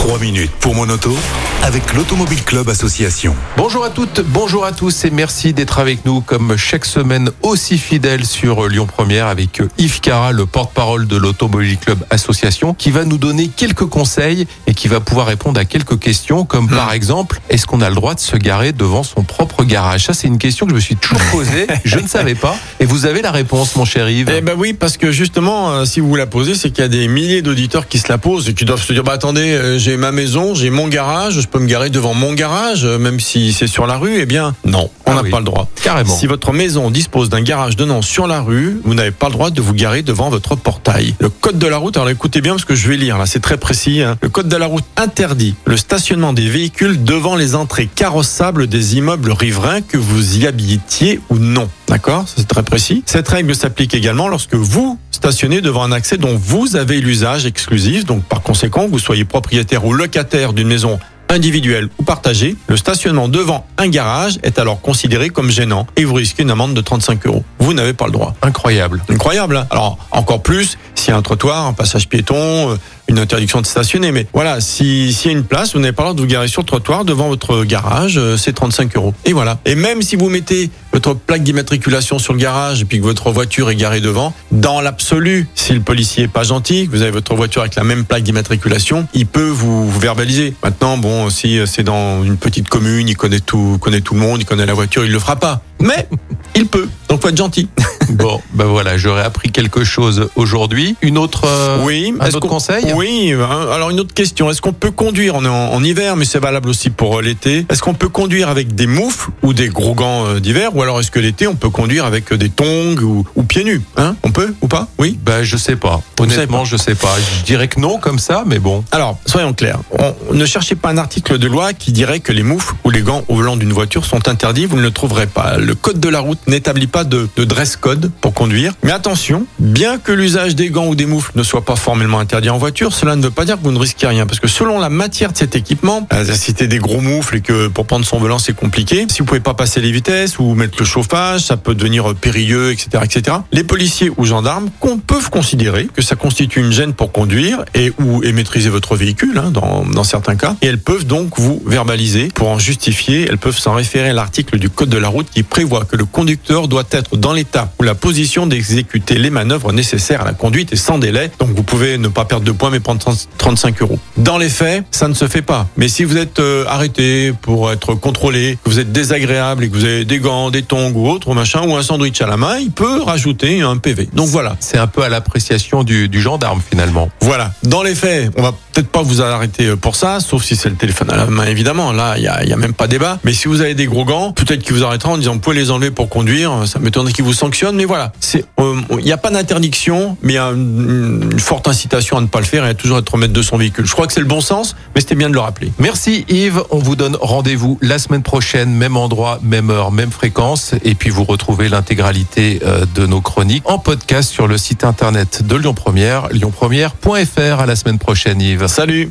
3 minutes pour mon auto avec l'Automobile Club Association. Bonjour à toutes, bonjour à tous et merci d'être avec nous comme chaque semaine aussi fidèle sur Lyon Première avec Yves Cara, le porte-parole de l'Automobile Club Association qui va nous donner quelques conseils et qui va pouvoir répondre à quelques questions comme par exemple est-ce qu'on a le droit de se garer devant son propre garage? Ça c'est une question que je me suis toujours posée, je ne savais pas et vous avez la réponse mon cher Yves. Eh ben oui, parce que justement, euh, si vous la posez, c'est qu'il y a des milliers d'auditeurs qui se la posent et qui doivent se dire, bah attendez, euh, j'ai ma maison, j'ai mon garage, je peux me garer devant mon garage, euh, même si c'est sur la rue. Eh bien, non, on Ah n'a oui. pas le droit. Carrément. Si votre maison dispose d'un garage donnant sur la rue, vous n'avez pas le droit de vous garer devant votre portail. Le code de la route, alors écoutez bien parce que je vais lire là, c'est très précis. hein. Le code de la route interdit le stationnement des véhicules devant les entrées carrossables des immeubles riverains que vous y habitiez ou non. D'accord C'est très précis. Cette règle s'applique également lorsque vous stationnez devant un accès dont vous avez l'usage exclusif. Donc par conséquent, que vous soyez propriétaire ou locataire d'une maison individuelle ou partagée, le stationnement devant un garage est alors considéré comme gênant et vous risquez une amende de 35 euros. Vous n'avez pas le droit. Incroyable. Incroyable. hein Alors encore plus s'il y a un trottoir, un passage piéton, euh, une interdiction de stationner. Mais voilà, si- s'il y a une place, vous n'avez pas le droit de vous garer sur le trottoir devant votre garage, euh, c'est 35 euros. Et voilà. Et même si vous mettez votre plaque d'immatriculation sur le garage et puis que votre voiture est garée devant, dans l'absolu, si le policier est pas gentil, que vous avez votre voiture avec la même plaque d'immatriculation, il peut vous, vous verbaliser. Maintenant, bon, si euh, c'est dans une petite commune, il connaît tout, connaît tout le monde, il connaît la voiture, il le fera pas. Mais il peut. Donc faut être gentil. Bon, ben voilà, j'aurais appris quelque chose aujourd'hui. Une autre, euh, Oui, un autre conseil? Oui, hein, alors une autre question. Est-ce qu'on peut conduire, on est en, en hiver, mais c'est valable aussi pour euh, l'été, est-ce qu'on peut conduire avec des moufles ou des gros gants euh, d'hiver? Ou alors est-ce que l'été, on peut conduire avec des tongs ou, ou pieds nus? Hein On peut ou pas? Oui? Ben je sais pas. Honnêtement, je sais pas. Je dirais que non comme ça, mais bon. Alors, soyons clairs. On, ne cherchez pas un article de loi qui dirait que les moufles ou les gants au volant d'une voiture sont interdits. Vous ne le trouverez pas. Le code de la route n'établit pas de, de dress code pour conduire. Mais attention, bien que l'usage des gants ou des moufles ne soit pas formellement interdit en voiture, cela ne veut pas dire que vous ne risquez rien. Parce que selon la matière de cet équipement, euh, si c'était des gros moufles et que pour prendre son volant c'est compliqué, si vous pouvez pas passer les vitesses ou mettre le chauffage, ça peut devenir euh, périlleux, etc., etc. Les policiers ou gendarmes qu'on peuvent considérer que ça constitue une gêne pour conduire et ou et maîtriser votre véhicule hein, dans certains cas. Et elles peuvent donc vous verbaliser pour en justifier. Elles peuvent s'en référer à l'article du code de la route qui prévoit que le conducteur doit être dans l'état ou la position d'exécuter les manœuvres nécessaires à la conduite et sans délai. Donc vous pouvez ne pas perdre de points mais prendre 30 35 euros. Dans les faits, ça ne se fait pas. Mais si vous êtes euh, arrêté pour être contrôlé, que vous êtes désagréable et que vous avez des gants, des tongs ou autre machin ou un sandwich à la main, il peut rajouter un PV. Donc voilà. C'est un peu à l'appréciation du, du gendarme finalement. Voilà. Dans les faits, on va peut-être pas vous arrêter pour ça, sauf si c'est le téléphone à la main, évidemment. Là, il y a, y a même pas débat. Mais si vous avez des gros gants, peut-être qu'il vous arrêtera en disant, vous pouvez les enlever pour conduire. Ça m'étonnerait qu'il vous sanctionne, mais voilà. Euh, il n'y a pas d'interdiction, mais il y a une, une forte incitation à ne pas le faire et à toujours être maître de son véhicule. Je crois que c'est le bon sens, mais c'était bien de le rappeler. Merci Yves. On vous donne rendez-vous la semaine prochaine, même endroit, même heure, même fréquence. Et puis vous retrouvez l'intégralité euh, de nos chroniques en podcast sur le site internet de Lyon Première, lyonpremière.fr. À la semaine prochaine Yves. Salut!